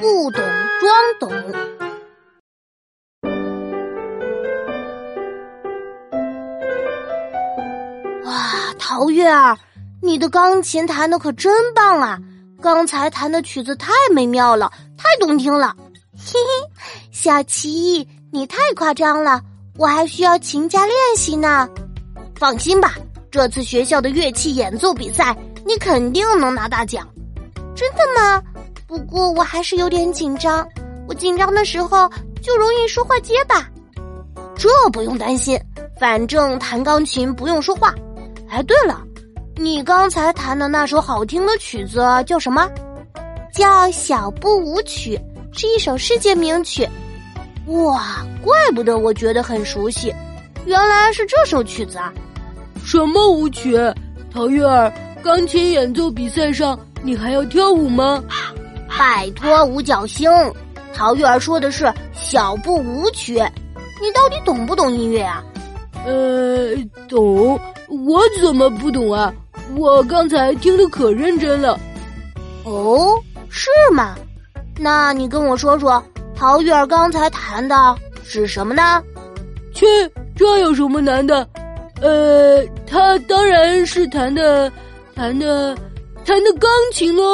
不懂装懂。哇，陶月儿，你的钢琴弹的可真棒啊！刚才弹的曲子太美妙了，太动听了。嘿嘿，小琪，你太夸张了，我还需要勤加练习呢。放心吧，这次学校的乐器演奏比赛，你肯定能拿大奖。真的吗？不过我还是有点紧张，我紧张的时候就容易说话结巴。这不用担心，反正弹钢琴不用说话。哎，对了，你刚才弹的那首好听的曲子叫什么？叫《小步舞曲》，是一首世界名曲。哇，怪不得我觉得很熟悉，原来是这首曲子啊！什么舞曲？陶月儿，钢琴演奏比赛上你还要跳舞吗？拜托，五角星，陶月儿说的是《小步舞曲》，你到底懂不懂音乐啊？呃，懂。我怎么不懂啊？我刚才听的可认真了。哦，是吗？那你跟我说说，陶月儿刚才弹的是什么呢？切，这有什么难的？呃，他当然是弹的，弹的，弹的钢琴喽。